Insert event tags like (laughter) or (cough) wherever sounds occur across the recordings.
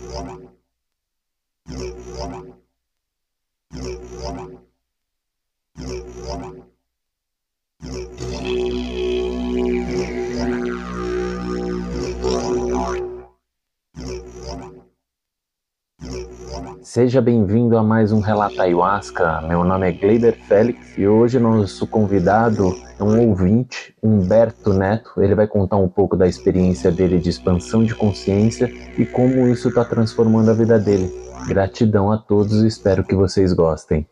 Thank. Seja bem-vindo a mais um Relato Ayahuasca. Meu nome é Gleiber Félix e hoje nosso convidado é um ouvinte, Humberto Neto. Ele vai contar um pouco da experiência dele de expansão de consciência e como isso está transformando a vida dele. Gratidão a todos e espero que vocês gostem.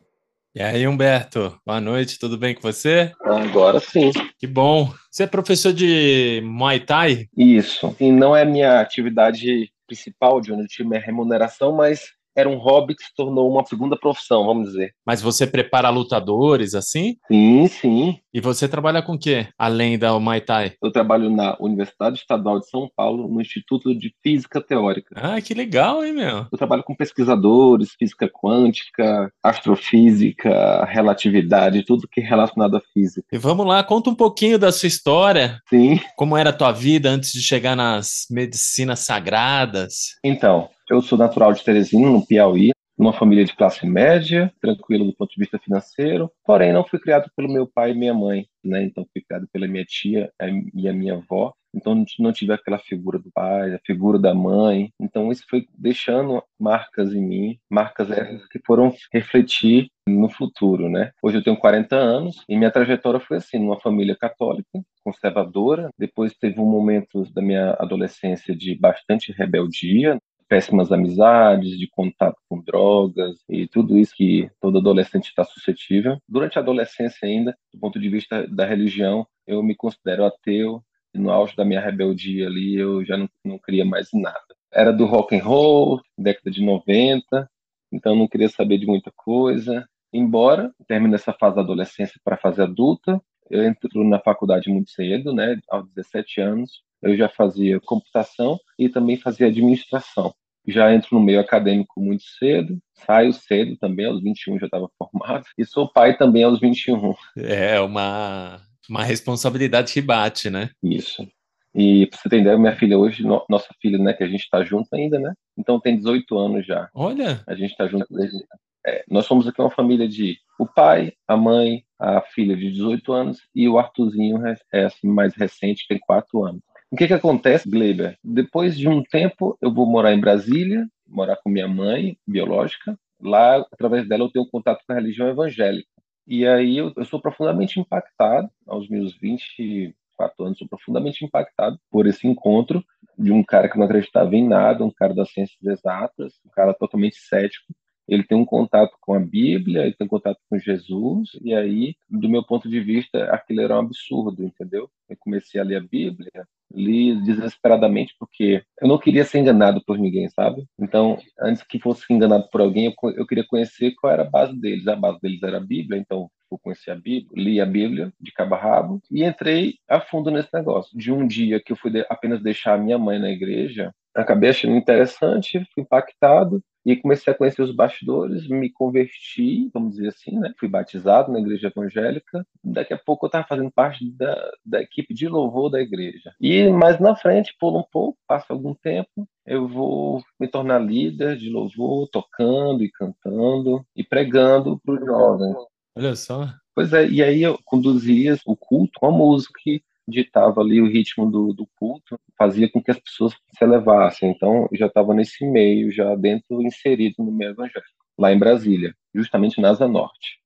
E aí, Humberto, boa noite, tudo bem com você? Agora sim. Que bom. Você é professor de Muay Thai? Isso. E não é minha atividade principal, de onde eu tive minha remuneração, mas era um hobby que se tornou uma segunda profissão, vamos dizer. Mas você prepara lutadores assim? Sim, sim. E você trabalha com o quê, além da Muay Thai? Eu trabalho na Universidade Estadual de São Paulo, no Instituto de Física Teórica. Ah, que legal, hein, meu? Eu trabalho com pesquisadores, física quântica, astrofísica, relatividade, tudo que é relacionado à física. E vamos lá, conta um pouquinho da sua história. Sim. Como era a tua vida antes de chegar nas medicinas sagradas? Então, eu sou natural de Teresina, no Piauí, uma família de classe média, tranquilo do ponto de vista financeiro, porém não fui criado pelo meu pai e minha mãe, né? Então fui criado pela minha tia e a minha avó. Então não tive aquela figura do pai, a figura da mãe. Então isso foi deixando marcas em mim, marcas essas que foram refletir no futuro, né? Hoje eu tenho 40 anos e minha trajetória foi assim, numa família católica, conservadora. Depois teve um momento da minha adolescência de bastante rebeldia, péssimas amizades, de contato com drogas e tudo isso que todo adolescente está suscetível. Durante a adolescência ainda, do ponto de vista da religião, eu me considero ateu. E no auge da minha rebeldia ali, eu já não, não queria mais nada. Era do rock and roll, década de 90, então não queria saber de muita coisa. Embora termine essa fase da adolescência para a fase adulta, eu entro na faculdade muito cedo, né, aos 17 anos. Eu já fazia computação e também fazia administração já entro no meio acadêmico muito cedo, saio cedo também, aos 21 já estava (laughs) formado, e sou pai também aos 21. É uma, uma responsabilidade que bate, né? Isso. E pra você entender, minha filha hoje, no, nossa filha, né, que a gente está junto ainda, né? Então tem 18 anos já. Olha! A gente está junto desde. É, nós somos aqui uma família de o pai, a mãe, a filha de 18 anos e o Arthurzinho é, é assim, mais recente, tem 4 anos. O que, que acontece, Gleiber? Depois de um tempo, eu vou morar em Brasília, morar com minha mãe biológica. Lá, através dela, eu tenho contato com a religião evangélica. E aí eu, eu sou profundamente impactado, aos meus 24 anos, sou profundamente impactado por esse encontro de um cara que não acreditava em nada, um cara das ciências exatas, um cara totalmente cético, ele tem um contato com a Bíblia, ele tem um contato com Jesus, e aí, do meu ponto de vista, aquilo era um absurdo, entendeu? Eu comecei a ler a Bíblia, li desesperadamente porque eu não queria ser enganado por ninguém, sabe? Então, antes que fosse enganado por alguém, eu, eu queria conhecer qual era a base deles. A base deles era a Bíblia, então eu conheci a Bíblia, li a Bíblia de cabo a rabo e entrei a fundo nesse negócio. De um dia que eu fui apenas deixar a minha mãe na igreja, acabei achando interessante, fui impactado e comecei a conhecer os bastidores, me converti, vamos dizer assim, né? Fui batizado na igreja evangélica. Daqui a pouco eu estava fazendo parte da, da equipe de louvor da igreja. E mais na frente, pula um pouco, passa algum tempo, eu vou me tornar líder de louvor, tocando e cantando e pregando para os jovens. Olha só. Pois é, e aí eu conduzia o culto com a música que ditava ali o ritmo do, do culto, fazia com que as pessoas se elevassem. Então, eu já estava nesse meio, já dentro, inserido no meio evangélico, lá em Brasília, justamente na Asa Norte.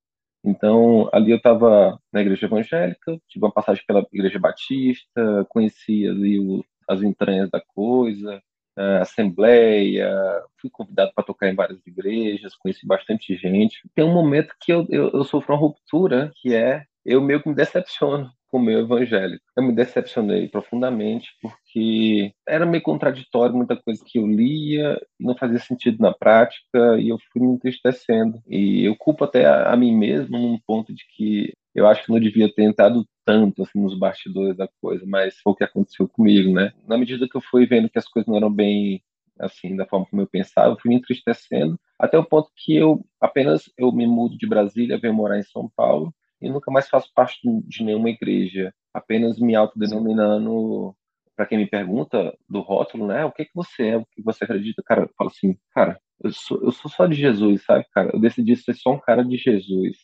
Então, ali eu estava na igreja evangélica, tive uma passagem pela igreja batista, conheci ali o, as entranhas da coisa, a assembleia, fui convidado para tocar em várias igrejas, conheci bastante gente. Tem um momento que eu, eu, eu sofro uma ruptura, que é eu meio que me decepciono com o meu evangélico. Eu me decepcionei profundamente porque era meio contraditório muita coisa que eu lia não fazia sentido na prática e eu fui me entristecendo. E eu culpo até a, a mim mesmo num ponto de que eu acho que não devia ter entrado tanto assim nos bastidores da coisa, mas foi o que aconteceu comigo, né? Na medida que eu fui vendo que as coisas não eram bem assim da forma como eu pensava, eu fui me entristecendo até o ponto que eu apenas eu me mudo de Brasília, venho morar em São Paulo e nunca mais faço parte de nenhuma igreja, apenas me autodenominando para quem me pergunta do rótulo, né? O que que você é? O que você acredita? Cara, eu falo assim, cara, eu sou, eu sou só de Jesus, sabe, cara? Eu decidi ser só um cara de Jesus.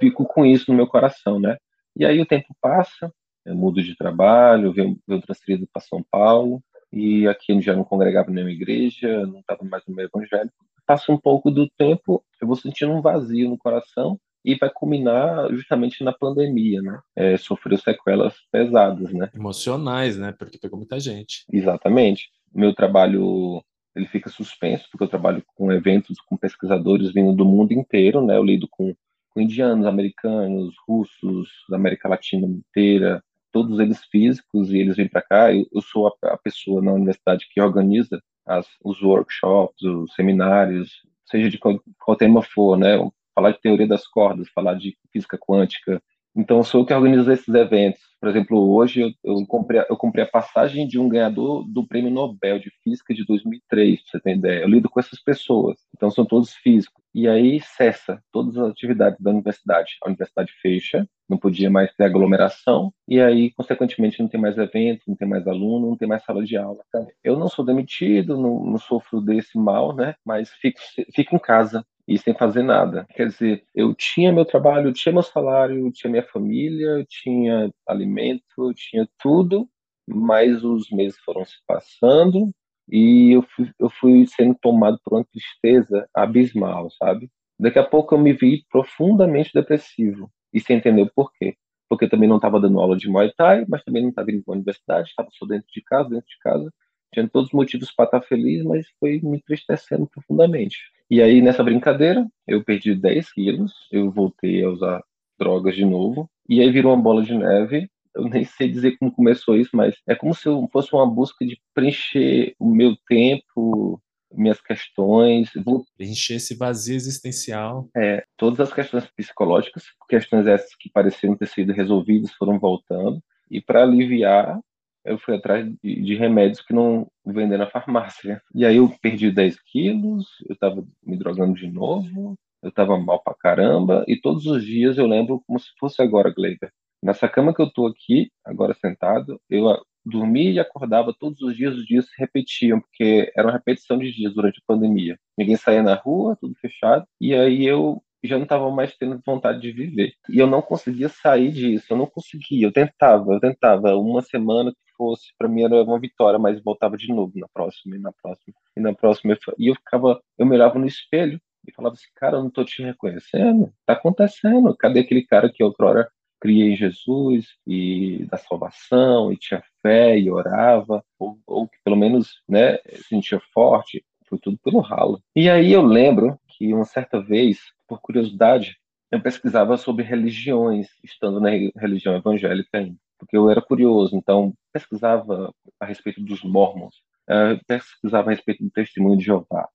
Fico com isso no meu coração, né? E aí o tempo passa, eu mudo de trabalho, venho, venho transferido para São Paulo, e aqui eu já não congregava em nenhuma igreja, não estava mais no meio evangélico. Passa um pouco do tempo, eu vou sentindo um vazio no coração, e vai culminar justamente na pandemia, né? É, sofreu sequelas pesadas, né? Emocionais, né? Porque pegou muita gente. Exatamente. Meu trabalho ele fica suspenso porque eu trabalho com eventos com pesquisadores vindo do mundo inteiro, né? Eu lido com, com indianos, americanos, russos, da América Latina inteira, todos eles físicos e eles vêm para cá. Eu, eu sou a, a, pessoa na universidade que organiza as, os workshops, os seminários, seja de qual, qual tema for, né? Falar de teoria das cordas, falar de física quântica. Então, sou eu que organizo esses eventos. Por exemplo, hoje eu, eu, comprei, eu comprei a passagem de um ganhador do Prêmio Nobel de Física de 2003, pra você ter ideia. Eu lido com essas pessoas, então são todos físicos. E aí cessa todas as atividades da universidade. A universidade fecha, não podia mais ter aglomeração, e aí, consequentemente, não tem mais evento, não tem mais aluno, não tem mais sala de aula. Eu não sou demitido, não, não sofro desse mal, né? Mas fico, fico em casa e sem fazer nada. Quer dizer, eu tinha meu trabalho, eu tinha meu salário, eu tinha minha família, eu tinha alimento, eu tinha tudo, mas os meses foram se passando e eu fui, eu fui sendo tomado por uma tristeza abismal, sabe? Daqui a pouco eu me vi profundamente depressivo e sem entender o porquê. Porque também não estava dando aula de Muay Thai, mas também não estava indo para a universidade, estava só dentro de casa, dentro de casa. Tinha todos os motivos para estar feliz, mas foi me entristecendo profundamente. E aí, nessa brincadeira, eu perdi 10 quilos, eu voltei a usar drogas de novo, e aí virou uma bola de neve. Eu nem sei dizer como começou isso, mas é como se fosse uma busca de preencher o meu tempo, minhas questões. Preencher esse vazio existencial. É, todas as questões psicológicas, questões essas que pareciam ter sido resolvidas, foram voltando. E para aliviar, eu fui atrás de, remédios que não vendem na farmácia. E aí eu perdi 10 quilos, eu estava me drogando de novo, eu estava mal pra caramba, e todos os dias eu lembro como se fosse agora, Gleiber. Nessa cama que eu tô aqui, agora sentado, eu dormia e acordava todos os dias, os dias se repetiam, porque era uma repetição de dias durante a pandemia. Ninguém saía na rua, tudo fechado, e aí eu já não estava mais tendo vontade de viver. E eu não conseguia sair disso, eu não conseguia. Eu tentava, eu tentava. Uma semana fosse, para mim era uma vitória, mas voltava de novo na próxima, e na próxima, e na próxima. E eu ficava, eu me olhava no espelho e falava assim: cara, eu não estou te reconhecendo, tá acontecendo. Cadê aquele cara que outrora criei em Jesus e da salvação e tinha fé e orava, ou, ou que pelo menos né, sentia forte? Foi tudo pelo ralo. E aí eu lembro que uma certa vez por curiosidade, eu pesquisava sobre religiões, estando na religião evangélica ainda, porque eu era curioso, então pesquisava a respeito dos mormons, eh, pesquisava a respeito do testemunho de Jeová,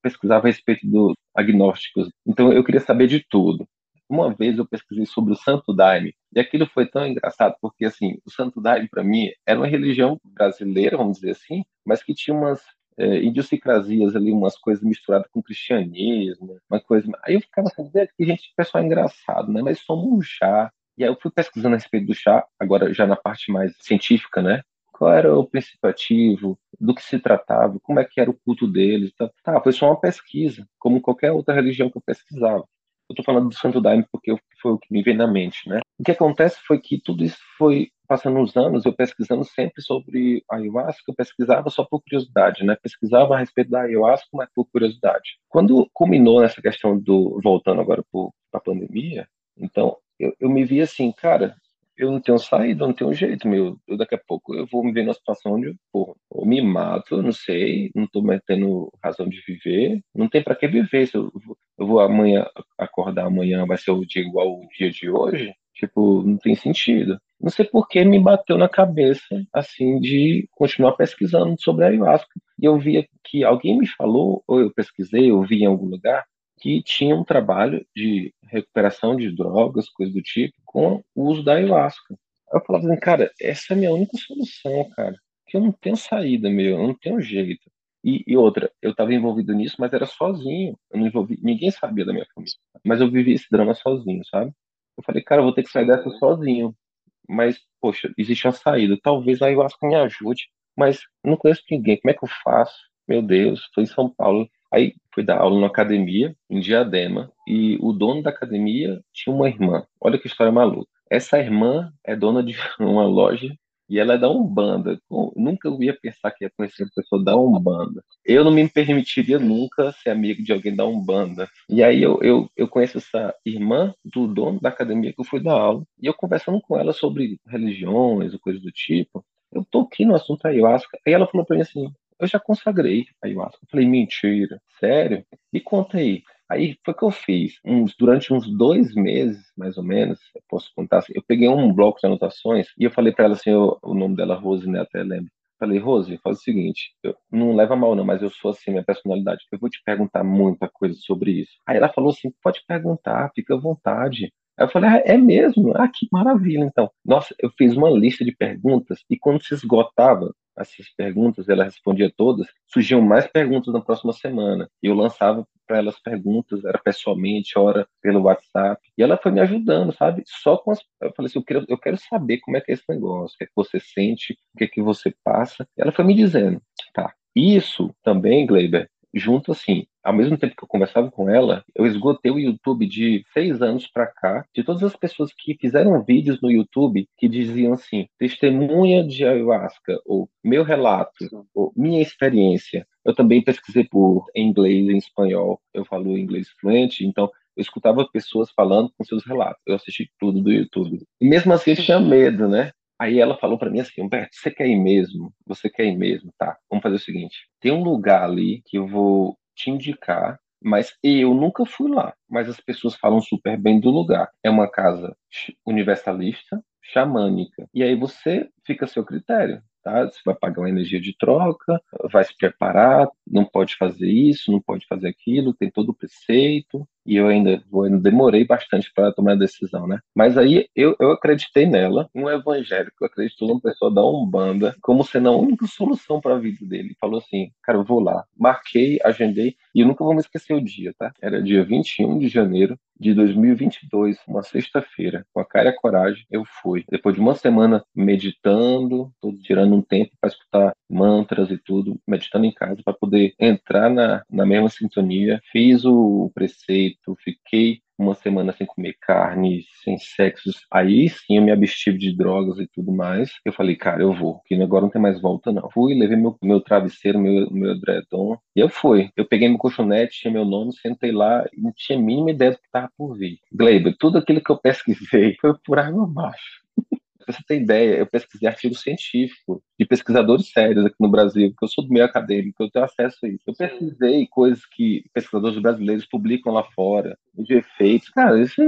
pesquisava a respeito dos agnósticos, então eu queria saber de tudo. Uma vez eu pesquisei sobre o Santo Daime, e aquilo foi tão engraçado, porque assim, o Santo Daime para mim era uma religião brasileira, vamos dizer assim, mas que tinha umas é, idiosincrasias ali, umas coisas misturadas com cristianismo, uma coisa. Aí eu ficava sabendo que gente, pessoal é engraçado, né? Mas somos um chá. E aí eu fui pesquisando a respeito do chá, agora já na parte mais científica, né? Qual era o princípio ativo, do que se tratava, como é que era o culto deles. Tá, tá foi só uma pesquisa, como qualquer outra religião que eu pesquisava. Eu estou falando do Santo Daime porque foi o que me veio na mente, né? O que acontece foi que tudo isso foi passando os anos, eu pesquisando sempre sobre ayahuasca, eu pesquisava só por curiosidade, né? Pesquisava a respeito da ayahuasca, mas por curiosidade. Quando culminou nessa questão do voltando agora para a pandemia, então eu, eu me vi assim, cara, eu não tenho saída, eu não tenho jeito, meu. Eu, daqui a pouco eu vou me ver numa situação onde, pô, ou me mato, não sei, não tô mais tendo razão de viver, não tem para que viver. Se eu, eu vou amanhã acordar amanhã, vai ser o dia igual o dia de hoje, tipo, não tem sentido. Não sei por que me bateu na cabeça, assim, de continuar pesquisando sobre a ayahuasca. E eu via que alguém me falou, ou eu pesquisei, ou vi em algum lugar, que tinha um trabalho de recuperação de drogas, coisa do tipo, com o uso da ayahuasca. Eu falava assim, cara, essa é a minha única solução, cara. Que eu não tenho saída, meu, eu não tenho jeito. E, e outra, eu estava envolvido nisso, mas era sozinho. Eu não envolvi, ninguém sabia da minha família. Mas eu vivi esse drama sozinho, sabe? Eu falei, cara, eu vou ter que sair dessa sozinho. mas, poxa, existe uma saída. Talvez a ayahuasca me ajude, mas não conheço ninguém. Como é que eu faço? Meu Deus, estou em São Paulo. Aí fui dar aula numa academia, em Diadema, e o dono da academia tinha uma irmã. Olha que história maluca. Essa irmã é dona de (laughs) uma loja e ela é da Umbanda. Eu nunca ia pensar que ia conhecer uma pessoa da Umbanda. Eu não me permitiria nunca ser amigo de alguém da Umbanda. E aí eu, eu, eu conheço essa irmã do dono da academia que eu fui dar aula. E eu conversando com ela sobre religiões ou coisas do tipo. Eu toquei no assunto ayahuasca. Aí ela falou para mim assim: Eu já consagrei ayahuasca. Eu falei: Mentira, sério? Me conta aí. Aí foi que eu fiz. Uns, durante uns dois meses, mais ou menos, eu posso contar assim, eu peguei um bloco de anotações e eu falei para ela assim, eu, o nome dela, Rose, né, até lembro. Falei, Rose, faz o seguinte, eu, não leva mal não, mas eu sou assim, minha personalidade, eu vou te perguntar muita coisa sobre isso. Aí ela falou assim, pode perguntar, fica à vontade. Aí eu falei, ah, é mesmo? Ah, que maravilha, então. Nossa, eu fiz uma lista de perguntas e quando se esgotava essas perguntas, ela respondia todas, surgiam mais perguntas na próxima semana. Eu lançava para elas perguntas, era pessoalmente, ora pelo WhatsApp. E ela foi me ajudando, sabe? Só com as. Eu falei assim: eu quero, eu quero saber como é que é esse negócio, o que é que você sente, o que é que você passa. E ela foi me dizendo: tá. Isso também, Gleiber, junto assim, ao mesmo tempo que eu conversava com ela, eu esgotei o YouTube de seis anos para cá, de todas as pessoas que fizeram vídeos no YouTube que diziam assim, testemunha de ayahuasca, ou meu relato, ou minha experiência. Eu também pesquisei por inglês e espanhol, eu falo inglês fluente, então eu escutava pessoas falando com seus relatos. Eu assisti tudo do YouTube. E mesmo assim eu tinha medo, né? Aí ela falou para mim assim, Humberto, você quer ir mesmo? Você quer ir mesmo? Tá, vamos fazer o seguinte. Tem um lugar ali que eu vou te indicar, mas eu nunca fui lá. Mas as pessoas falam super bem do lugar. É uma casa universalista, xamânica. E aí você fica a seu critério. Tá? Você vai pagar uma energia de troca, vai se preparar, não pode fazer isso, não pode fazer aquilo, tem todo o preceito, e eu ainda, demorei bastante para tomar a decisão, né? Mas aí eu, eu acreditei nela, um evangélico acreditou numa pessoa da Umbanda como sendo a única solução para a vida dele. Falou assim, cara, eu vou lá. Marquei, agendei, e eu nunca vou me esquecer o dia, tá? Era dia 21 de janeiro de 2022, uma sexta-feira, com a cara e a coragem, eu fui. Depois de uma semana meditando, tirando um tempo para escutar mantras e tudo, meditando em casa para poder entrar na, na mesma sintonia, fiz o preceito, fiquei uma semana sem comer carne, sem sexo, aí sim eu me abstive de drogas e tudo mais. Eu falei, cara, eu vou, que agora não tem mais volta não. Fui, levei meu, meu travesseiro, meu, meu edredom, e eu fui. Eu peguei meu colchonete, tinha meu nome, sentei lá e não tinha a mínima ideia do que estava por vir. Gleiber, tudo aquilo que eu pesquisei (laughs) foi por água abaixo. Pra você ter ideia, eu pesquisei artigo científico de pesquisadores sérios aqui no Brasil, porque eu sou do meio acadêmico, eu tenho acesso a isso. Eu pesquisei coisas que pesquisadores brasileiros publicam lá fora, de efeitos. Cara, isso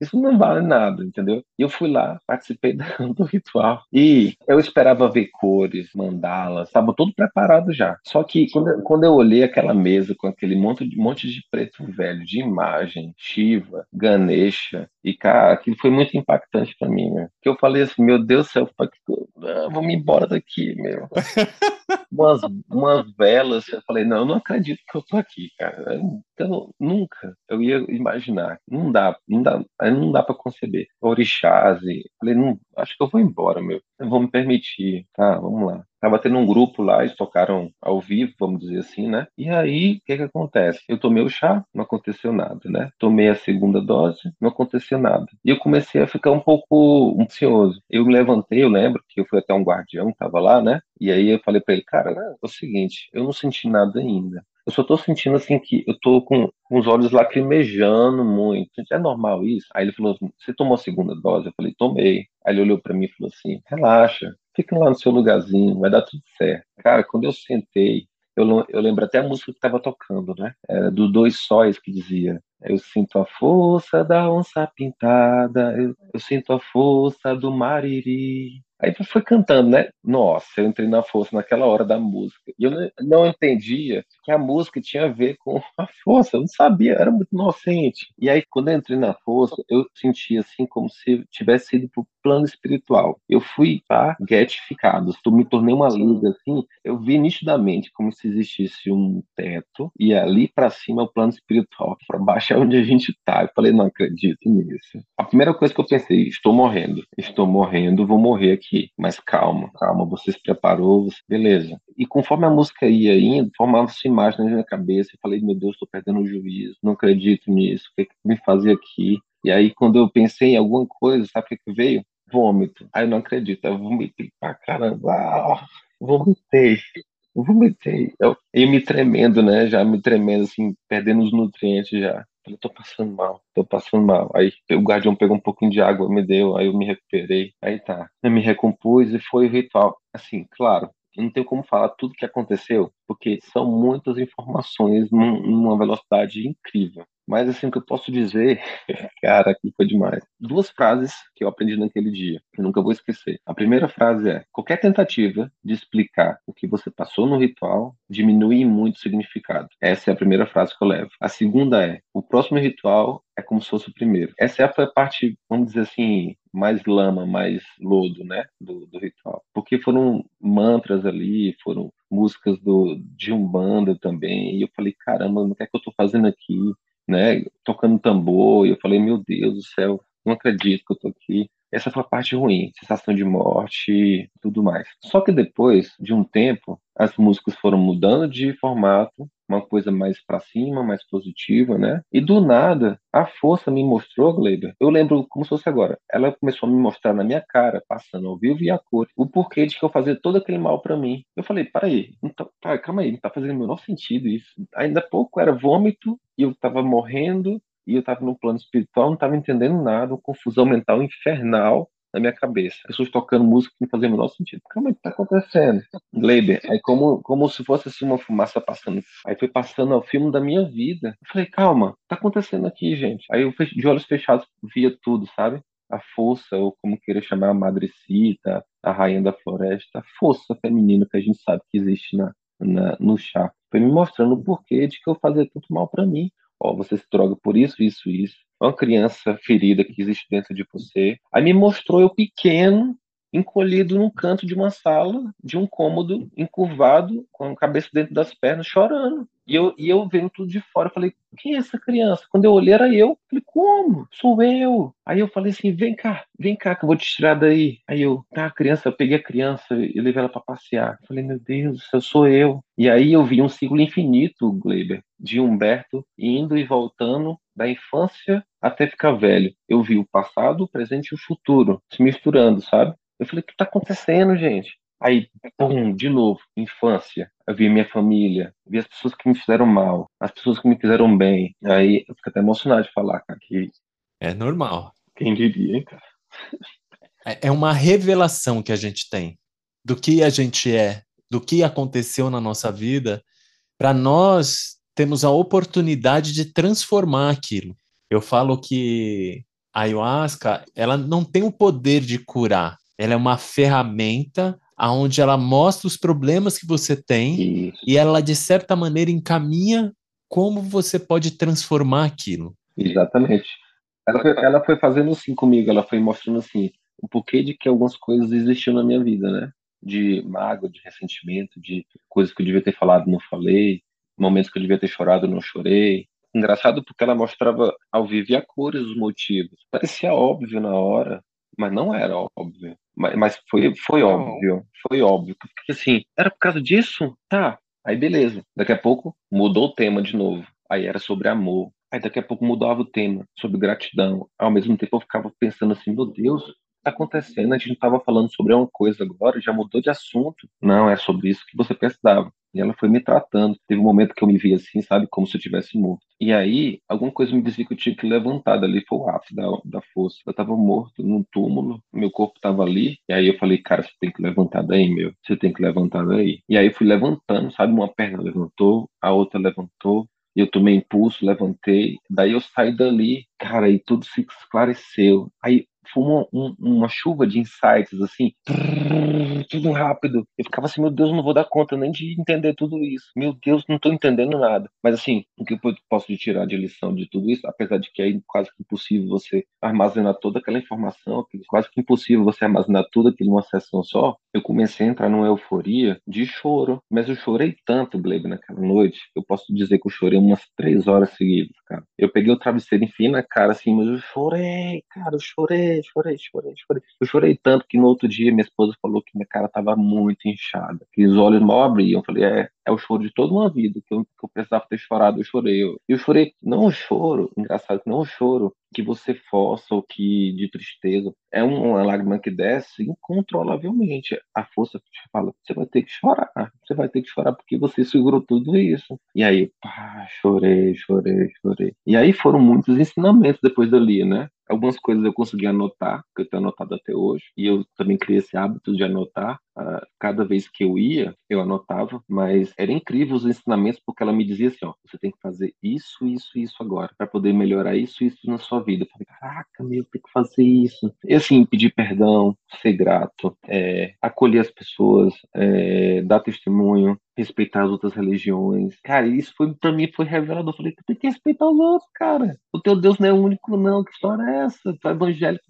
isso não vale nada, entendeu? E eu fui lá, participei (laughs) do ritual. E eu esperava ver cores, mandalas, estava tudo preparado já. Só que quando, quando eu olhei aquela mesa com aquele monte de, monte de preto velho, de imagem, Shiva, Ganesha, e cara, aquilo foi muito impactante para mim, né? Que eu falei assim, meu Deus do céu, ah, vamos embora daqui, meu. (laughs) umas, umas velas. Eu falei, não, eu não acredito que eu tô aqui, cara. Então, nunca eu ia imaginar. Não dá, não dá, não dá para conceber. Orixás, e falei, não, acho que eu vou embora, meu. Eu vou me permitir. Tá, vamos lá. Tava tendo um grupo lá, eles tocaram ao vivo, vamos dizer assim, né? E aí, o que que acontece? Eu tomei o chá, não aconteceu nada, né? Tomei a segunda dose, não aconteceu nada. E eu comecei a ficar um pouco ansioso. Eu me levantei, eu lembro que eu fui até um guardião que tava lá, né? E aí eu falei para ele, cara, é o seguinte, eu não senti nada ainda. Eu só tô sentindo assim que eu tô com, com os olhos lacrimejando muito. É normal isso? Aí ele falou você tomou a segunda dose? Eu falei, tomei. Aí ele olhou para mim e falou assim, relaxa, fica lá no seu lugarzinho, vai dar tudo certo. Cara, quando eu sentei, eu, eu lembro até a música que estava tocando, né? Era do Dois Sóis que dizia: Eu sinto a força da onça pintada, eu, eu sinto a força do mariri. Aí foi cantando, né? Nossa, eu entrei na força naquela hora da música. E eu não entendia que a música tinha a ver com (laughs) a força. Eu não sabia, era muito inocente. E aí, quando eu entrei na força, eu senti assim como se tivesse sido plano espiritual. Eu fui tá, getificado, eu me tornei uma liga assim, eu vi nitidamente como se existisse um teto e ali para cima é o plano espiritual, para baixo é onde a gente tá. Eu falei, não acredito nisso. A primeira coisa que eu pensei, estou morrendo, estou morrendo, vou morrer aqui. Mas calma, calma, você se preparou, você... beleza. E conforme a música ia indo, formava-se imagens na minha cabeça. Eu falei, meu Deus, estou perdendo o juízo, não acredito nisso, o que, é que me fazia aqui? E aí, quando eu pensei em alguma coisa, sabe o que, que veio? Vômito. Aí eu não acredito, eu vomitei pra caramba. Ah, vomitei. Vomitei. Eu, eu me tremendo, né? Já me tremendo, assim, perdendo os nutrientes já. Falei, tô passando mal, tô passando mal. Aí o guardião pegou um pouquinho de água, me deu, aí eu me recuperei. Aí tá, eu me recompus e foi o ritual. Assim, claro, não tenho como falar tudo que aconteceu, porque são muitas informações numa velocidade incrível. Mas assim, o que eu posso dizer, (laughs) cara, aqui foi demais. Duas frases que eu aprendi naquele dia, que nunca vou esquecer. A primeira frase é: qualquer tentativa de explicar o que você passou no ritual diminui muito o significado. Essa é a primeira frase que eu levo. A segunda é: o próximo ritual é como se fosse o primeiro. Essa foi a parte, vamos dizer assim, mais lama, mais lodo, né, do, do ritual. Porque foram mantras ali, foram músicas do, de Umbanda também, e eu falei, caramba, o que é que eu tô fazendo aqui? Né, tocando tambor, e eu falei, meu Deus do céu, não acredito que eu tô aqui. Essa foi a parte ruim, sensação de morte e tudo mais. Só que depois de um tempo, as músicas foram mudando de formato, uma coisa mais para cima, mais positiva, né? E do nada, a força me mostrou, Gleiber. Eu lembro como se fosse agora. Ela começou a me mostrar na minha cara, passando ao vivo e a cor, o porquê de que eu fazia todo aquele mal para mim. Eu falei, peraí, tá, calma aí, não tá fazendo o menor sentido isso. Ainda pouco era vômito e eu tava morrendo e eu tava no plano espiritual, não tava entendendo nada, uma confusão mental infernal na minha cabeça. Pessoas tocando música que não fazia o menor sentido. Calma, o que tá acontecendo? Gleiber, aí como, como se fosse assim uma fumaça passando. Aí foi passando o filme da minha vida. Eu falei, calma, tá acontecendo aqui, gente. Aí eu de olhos fechados via tudo, sabe? A força, ou como queira chamar a madrecita, a rainha da floresta, a força feminina que a gente sabe que existe na, na no chá. Foi me mostrando o porquê de que eu fazia tanto mal para mim. Ó, você se droga por isso, isso, isso uma criança ferida que existe dentro de você. Aí me mostrou eu pequeno, encolhido num canto de uma sala, de um cômodo, encurvado, com a cabeça dentro das pernas, chorando. E eu, e eu vendo tudo de fora, eu falei, quem é essa criança? Quando eu olhei, era eu. Falei, como? Sou eu. Aí eu falei assim, vem cá, vem cá que eu vou te tirar daí. Aí eu, tá, a criança, eu peguei a criança e levei ela para passear. Falei, meu Deus, eu sou eu. E aí eu vi um ciclo infinito, Gleiber, de Humberto indo e voltando da infância até ficar velho. Eu vi o passado, o presente e o futuro se misturando, sabe? Eu falei, o que tá acontecendo, gente? Aí, pum, de novo, infância. Eu vi minha família, vi as pessoas que me fizeram mal, as pessoas que me fizeram bem. Aí eu fico até emocionado de falar, cara, que. É normal. Quem diria, hein, cara? É, é uma revelação que a gente tem do que a gente é, do que aconteceu na nossa vida, para nós temos a oportunidade de transformar aquilo. Eu falo que a ayahuasca, ela não tem o poder de curar, ela é uma ferramenta aonde ela mostra os problemas que você tem Isso. e ela de certa maneira encaminha como você pode transformar aquilo. Exatamente. Ela foi, ela foi fazendo assim comigo, ela foi mostrando assim o porquê de que algumas coisas existiam na minha vida, né? De mágoa, de ressentimento, de coisas que eu devia ter falado, não falei, momentos que eu devia ter chorado, não chorei. Engraçado porque ela mostrava ao vivo a cores os motivos. Parecia óbvio na hora, mas não era óbvio. Mas, mas foi, foi óbvio, foi óbvio. Porque assim, era por causa disso? Tá. Aí beleza. Daqui a pouco mudou o tema de novo. Aí era sobre amor. Aí daqui a pouco mudava o tema, sobre gratidão. Ao mesmo tempo eu ficava pensando assim, meu Deus, está acontecendo? A gente não estava falando sobre uma coisa agora, já mudou de assunto. Não, é sobre isso que você pensava. E ela foi me tratando. Teve um momento que eu me vi assim, sabe, como se eu tivesse morto. E aí, alguma coisa me dizia que eu tinha que levantar dali, foi o ápice da, da força. Eu tava morto num túmulo, meu corpo tava ali. E aí eu falei, cara, você tem que levantar daí, meu. Você tem que levantar daí. E aí fui levantando, sabe, uma perna levantou, a outra levantou. Eu tomei impulso, levantei. Daí eu saí dali, cara, e tudo se esclareceu. Aí foi uma, um, uma chuva de insights, assim, tudo rápido. Eu ficava assim, meu Deus, não vou dar conta nem de entender tudo isso. Meu Deus, não estou entendendo nada. Mas assim, o que eu posso tirar de lição de tudo isso, apesar de que é quase que impossível você armazenar toda aquela informação, quase que impossível você armazenar tudo aquilo numa sessão só, eu comecei a entrar numa euforia de choro. Mas eu chorei tanto, Glebe, naquela noite, eu posso dizer que eu chorei umas três horas seguidas, cara. Eu peguei o travesseiro, enfiei na cara assim, mas eu chorei, cara, eu chorei, chorei, chorei, chorei. Eu chorei tanto que no outro dia minha esposa falou que minha cara tava muito inchada, que os olhos mal abriam. Eu falei, é, é o choro de toda uma vida, que eu, que eu precisava ter chorado, eu chorei. Eu, eu chorei, não o choro, engraçado, não o choro que você força ou que de tristeza. É uma lágrima que desce incontrolavelmente. A força te fala, você vai ter que chorar, você vai ter que chorar porque você segurou tudo isso. E aí, pá, chorei, chorei, chorei. E aí foram muitos ensinamentos depois dali, né? Algumas coisas eu consegui anotar, que eu tenho anotado até hoje, e eu também criei esse hábito de anotar. Uh, cada vez que eu ia, eu anotava, mas era incrível os ensinamentos, porque ela me dizia assim: ó, você tem que fazer isso, isso, isso agora, para poder melhorar isso, isso na sua vida. Eu falei, caraca, meu, tem que fazer isso. E assim, pedir perdão, ser grato, é, acolher as pessoas, é, dar testemunho, respeitar as outras religiões. Cara, isso foi para mim foi revelador. Eu falei, tu tem que respeitar os outros, cara. O teu Deus não é único, não. Que história é essa? Tu é evangélico.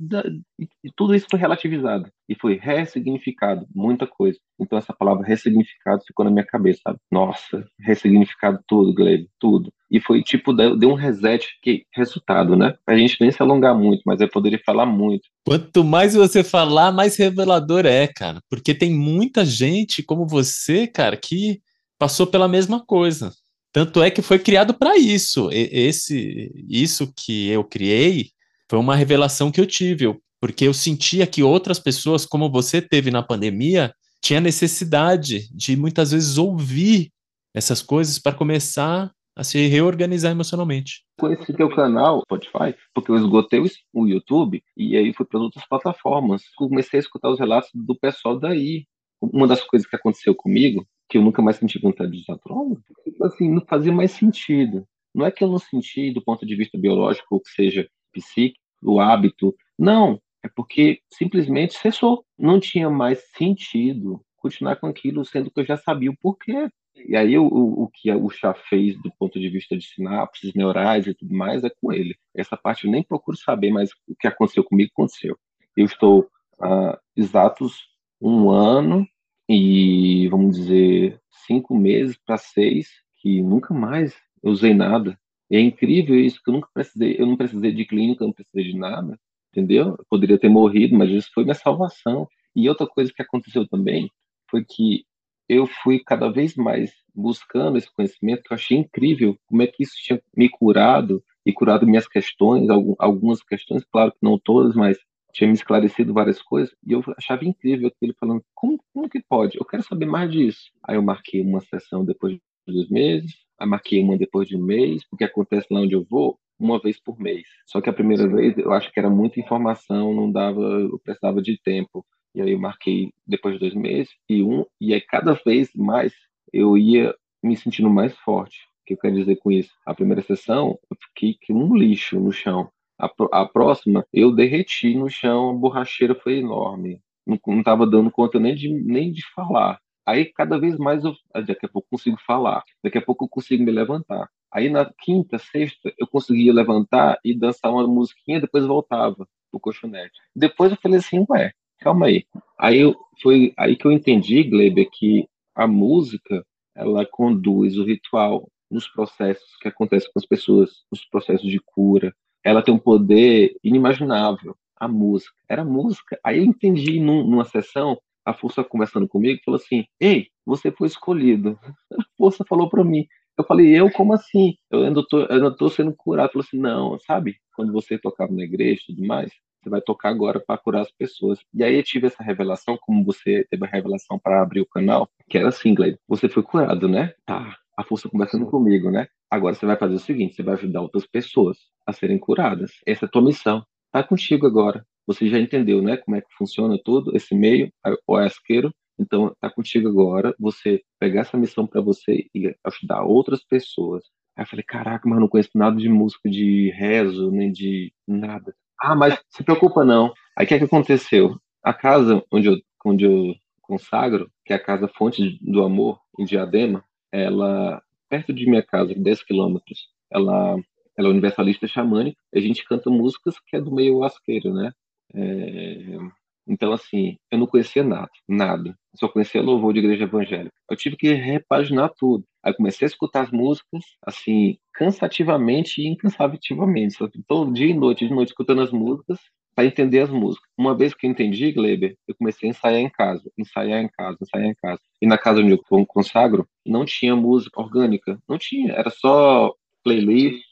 E tudo isso foi relativizado e foi ressignificado, muita coisa. Então essa palavra ressignificado ficou na minha cabeça, sabe? Nossa, ressignificado tudo, Glebe, tudo. E foi tipo, deu um reset, que resultado, né? A gente nem se alongar muito, mas eu poderia falar muito. Quanto mais você falar, mais revelador é, cara. Porque tem muita gente como você, cara, que passou pela mesma coisa. Tanto é que foi criado para isso. Esse, isso que eu criei foi uma revelação que eu tive. Porque eu sentia que outras pessoas, como você teve na pandemia, tinha necessidade de muitas vezes ouvir essas coisas para começar a se reorganizar emocionalmente. Conheci teu canal, Spotify, porque eu esgotei o YouTube e aí fui para outras plataformas. Comecei a escutar os relatos do pessoal daí. Uma das coisas que aconteceu comigo, que eu nunca mais senti vontade de usar droga, assim, não fazia mais sentido. Não é que eu não senti do ponto de vista biológico, ou que seja psíquico, o hábito. Não, é porque simplesmente cessou. Não tinha mais sentido continuar com aquilo, sendo que eu já sabia o porquê. E aí o, o, que o chá fez do ponto de vista de sinapses neurais e tudo mais é com ele. Essa parte eu nem procuro saber, mas o que aconteceu comigo aconteceu. Eu estou há exatos um ano e, vamos dizer, cinco meses para seis, que nunca mais usei nada. E é incrível isso, que eu nunca precisei, eu não precisei de clínica, eu não precisei de nada entendeu? Eu poderia ter morrido, mas isso foi minha salvação. E outra coisa que aconteceu também foi que eu fui cada vez mais buscando esse conhecimento, que eu achei incrível como é que isso tinha me curado e curado minhas questões, algumas questões, claro que não todas, mas tinha me esclarecido várias coisas, e eu achava incrível aquele falando, como, como que pode? Eu quero saber mais disso. Aí eu marquei uma sessão depois de dois meses, aí marquei uma depois de um mês, porque acontece lá onde eu vou, uma vez por mês. Só que a primeira vez eu acho que era muita informação, não dava, eu precisava de tempo. E aí eu marquei depois de dois meses e um, e aí cada vez mais eu ia me sentindo mais forte. O que eu quero dizer com isso? A primeira sessão eu fiquei que um lixo no chão. A, a próxima eu derreti no chão, a borracheira foi enorme. Não estava dando conta nem de, nem de falar. Aí cada vez mais eu, daqui a pouco consigo falar, daqui a pouco eu consigo me levantar. Aí na quinta, sexta, eu conseguia levantar e dançar uma musiquinha, depois voltava pro colchonete. Depois eu falei assim, ué, calma aí. Aí eu, foi aí que eu entendi, Gleber, que a música ela conduz o ritual nos processos que acontecem com as pessoas, nos processos de cura. Ela tem um poder inimaginável. A música. Era música. Aí eu entendi num, numa sessão, a força conversando comigo, falou assim: Ei, você foi escolhido. A força falou para mim: eu falei, eu como assim? Eu ainda tô, eu ainda tô sendo curado. Falei assim, não, sabe? Quando você tocava na igreja e tudo mais, você vai tocar agora para curar as pessoas. E aí eu tive essa revelação, como você teve a revelação para abrir o canal, que era assim, Gleide, você foi curado, né? Tá, a força conversando comigo, né? Agora você vai fazer o seguinte, você vai ajudar outras pessoas a serem curadas. Essa é a tua missão. Tá contigo agora. Você já entendeu, né? Como é que funciona tudo esse meio, o asqueiro, então, tá contigo agora, você pegar essa missão para você e ajudar outras pessoas. Aí eu falei, caraca, mas não conheço nada de música de rezo, nem de nada. Ah, mas se preocupa não. Aí o que, é que aconteceu? A casa onde eu, onde eu consagro, que é a casa Fonte do Amor, em Diadema, ela, perto de minha casa, 10 quilômetros, ela, ela é universalista xamânica, a gente canta músicas que é do meio asqueiro, né? É, então, assim, eu não conhecia nada, nada. Só conhecia louvor de igreja evangélica. Eu tive que repaginar tudo. Aí comecei a escutar as músicas, assim, cansativamente e incansativamente. Todo dia e noite, de noite, escutando as músicas para entender as músicas. Uma vez que eu entendi, Gleber, eu comecei a ensaiar em casa, ensaiar em casa, ensaiar em casa. E na casa onde eu consagro, não tinha música orgânica. Não tinha, era só playlist,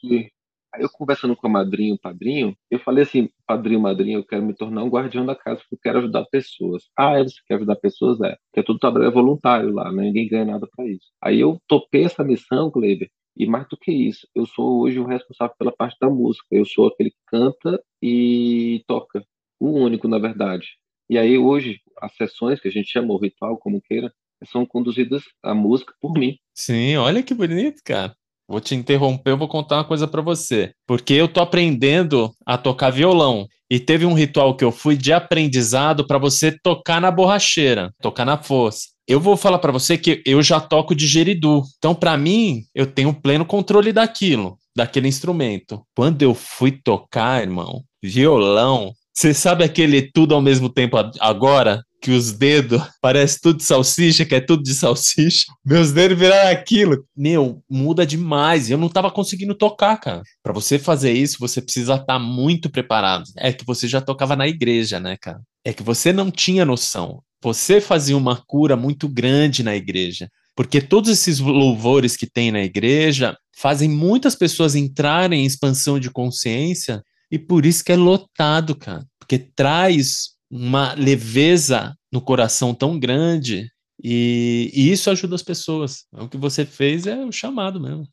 Aí eu conversando com a madrinha, o padrinho, eu falei assim, padrinho, madrinha, eu quero me tornar um guardião da casa, porque eu quero ajudar pessoas. Ah, é, você quer ajudar pessoas? É. Porque tudo trabalho é voluntário lá, né? ninguém ganha nada para isso. Aí eu topei essa missão, Kleber, e mais do que isso, eu sou hoje o responsável pela parte da música. Eu sou aquele que canta e toca. O único, na verdade. E aí hoje, as sessões que a gente chama o ritual, como queira, são conduzidas a música por mim. Sim, olha que bonito, cara. Vou te interromper, eu vou contar uma coisa para você. Porque eu tô aprendendo a tocar violão. E teve um ritual que eu fui de aprendizado para você tocar na borracheira, tocar na força. Eu vou falar para você que eu já toco de geridu. Então, para mim, eu tenho pleno controle daquilo, daquele instrumento. Quando eu fui tocar, irmão, violão, você sabe aquele tudo ao mesmo tempo agora? Que os dedos (laughs) parece tudo de salsicha, que é tudo de salsicha. (laughs) Meus dedos viraram aquilo. Meu, muda demais. Eu não tava conseguindo tocar, cara. Para você fazer isso, você precisa estar tá muito preparado. É que você já tocava na igreja, né, cara? É que você não tinha noção. Você fazia uma cura muito grande na igreja. Porque todos esses louvores que tem na igreja fazem muitas pessoas entrarem em expansão de consciência e por isso que é lotado, cara. Porque traz uma leveza no coração tão grande e, e, isso ajuda as pessoas. O que você fez é o chamado mesmo.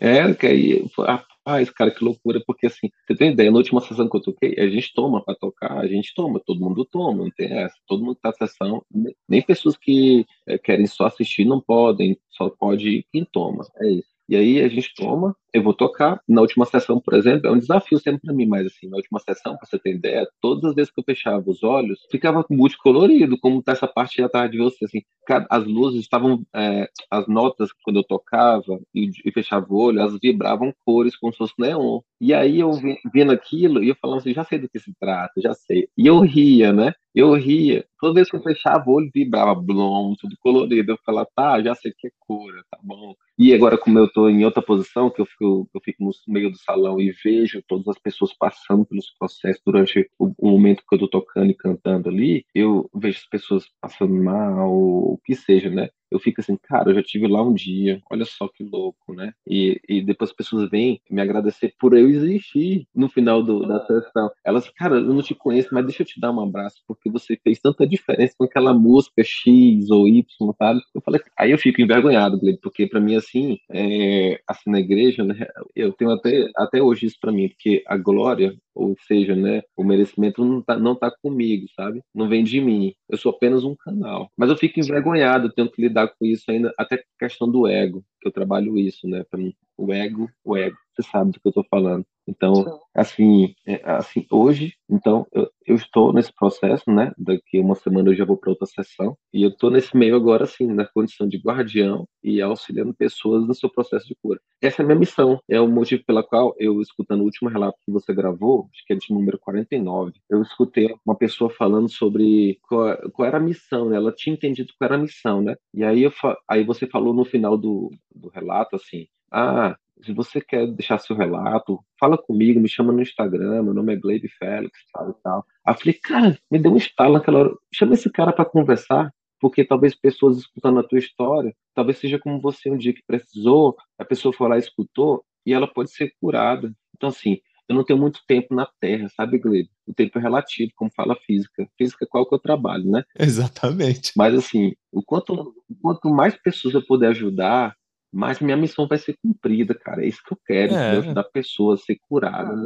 É, que aí, rapaz, cara, que loucura, porque assim, você tem ideia, na última sessão que eu toquei, a gente toma para tocar, a gente toma, todo mundo toma, não tem essa, todo mundo tá na sessão, nem pessoas que é, querem só assistir não podem, só pode quem toma, é isso. E aí a gente toma, eu vou tocar. Na última sessão, por exemplo, é um desafio sempre para mim, mas assim, na última sessão, para você ter ideia, todas as vezes que eu fechava os olhos, ficava multicolorido, como tá essa parte atrás de você, assim, as luzes estavam, é, as notas, quando eu tocava e, e, fechava o olho, elas vibravam cores como se fosse neon. E aí eu vendo aquilo e eu falava assim, já sei do que se trata, já sei. E eu ria, né? Eu ria. Toda vez que eu fechava o olho, vibrava blom, tudo colorido. Eu falava, tá, já sei que é cor, tá bom. E agora, como eu tô em outra posição, que eu fico, eu fico no meio do salão e vejo todas as pessoas passando pelos processos durante o, o momento que eu tô tocando e cantando ali, eu vejo as pessoas passando mal, o que seja, né? Eu fico assim, cara, eu já tive lá um dia, olha só que louco, né? E, e depois as pessoas vêm me agradecer por eu existir no final do, da sessão. Elas, cara, eu não te conheço, mas deixa eu te dar um abraço, porque você fez tanta diferença com aquela música X ou Y, sabe? Eu falei, aí eu fico envergonhado, porque para mim, assim, é, assim, na igreja, né, eu tenho até, até hoje isso para mim, porque a glória, ou seja, né, o merecimento não tá, não tá comigo, sabe? Não vem de mim. Eu sou apenas um canal. Mas eu fico envergonhado, tenho que lidar com isso ainda, até questão do ego, que eu trabalho isso, né? Mim, o ego, o ego. Você sabe do que eu estou falando. Então, assim, é, assim, hoje, então, eu, eu, estou nesse processo, né? Daqui uma semana eu já vou para outra sessão. E eu estou nesse meio agora, assim, na condição de guardião e auxiliando pessoas no seu processo de cura. Essa é a minha missão. É o motivo pela qual eu, escutando o último relato que você gravou, acho que é de número 49, eu escutei uma pessoa falando sobre qual, qual era a missão, né? Ela tinha entendido qual era a missão, né? E aí, eu, aí você falou no final do, do relato, assim, ah, se você quer deixar seu relato, fala comigo, me chama no Instagram, meu nome é Glebe Félix, tal e tal. Aí eu falei, cara, me deu um estalo naquela hora. Chama esse cara para conversar, porque talvez pessoas escutando a tua história, talvez seja como você um dia que precisou, a pessoa foi lá e escutou, e ela pode ser curada. Então, assim, eu não tenho muito tempo na Terra, sabe, Glebe? O tempo é relativo, como fala a física. Física é qual que eu trabalho, né? Exatamente. Mas, assim, o quanto, o quanto mais pessoas eu puder ajudar, mas minha missão vai ser cumprida, cara. É isso que eu quero, é. ajudar pessoas a ser curadas,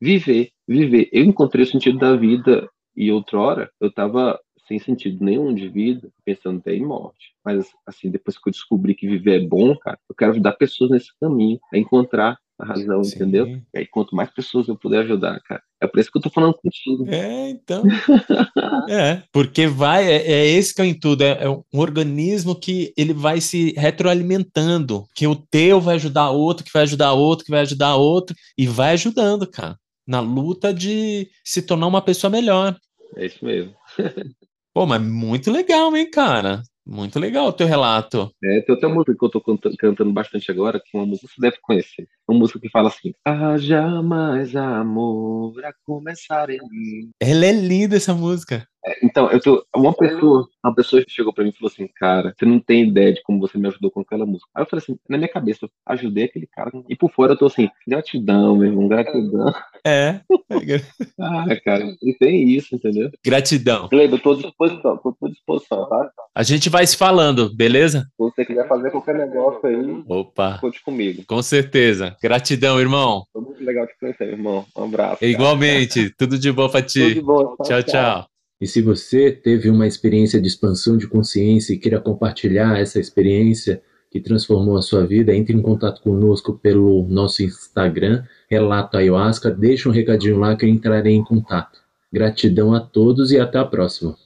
viver, viver. Eu encontrei o sentido da vida e outrora eu tava sem sentido nenhum de vida, pensando até em morte. Mas, assim, depois que eu descobri que viver é bom, cara, eu quero ajudar pessoas nesse caminho, a encontrar a razão, Sim. entendeu? E aí, quanto mais pessoas eu puder ajudar, cara. É por isso que eu tô falando contigo. É, então. (laughs) é, porque vai, é, é, esse que é em tudo. É, é, um organismo que ele vai se retroalimentando. Que o teu vai ajudar outro, que vai ajudar outro, que vai ajudar outro, e vai ajudando, cara. Na luta de se tornar uma pessoa melhor. É isso mesmo. (laughs) Pô, mas muito legal, hein, cara? Muito legal o teu relato. É, tem outra música que eu tô cantando, cantando bastante agora, que é uma música que você deve conhecer. Uma música que fala assim: Haja mais amor a começar em mim. Ela é linda essa música. É, então, eu tô, uma pessoa, uma pessoa chegou para mim e falou assim, cara, você não tem ideia de como você me ajudou com aquela música. Aí eu falei assim, na minha cabeça, eu ajudei aquele cara. E por fora eu tô assim, gratidão, meu irmão, gratidão. É. (laughs) ah, cara, e tem isso, entendeu? Gratidão. Eu tô à disposição, tô à disposição, tá? A gente vai se falando, beleza? Se você quiser fazer qualquer negócio aí, Opa. conte comigo. Com certeza. Gratidão, irmão. Foi muito legal te conhecer, irmão. Um abraço. Igualmente. Cara. Tudo de bom pra ti. Tudo de bom. Tchau, tchau. tchau. E se você teve uma experiência de expansão de consciência e queira compartilhar essa experiência que transformou a sua vida, entre em contato conosco pelo nosso Instagram, Relato Ayahuasca, deixa um recadinho lá que eu entrarei em contato. Gratidão a todos e até a próxima.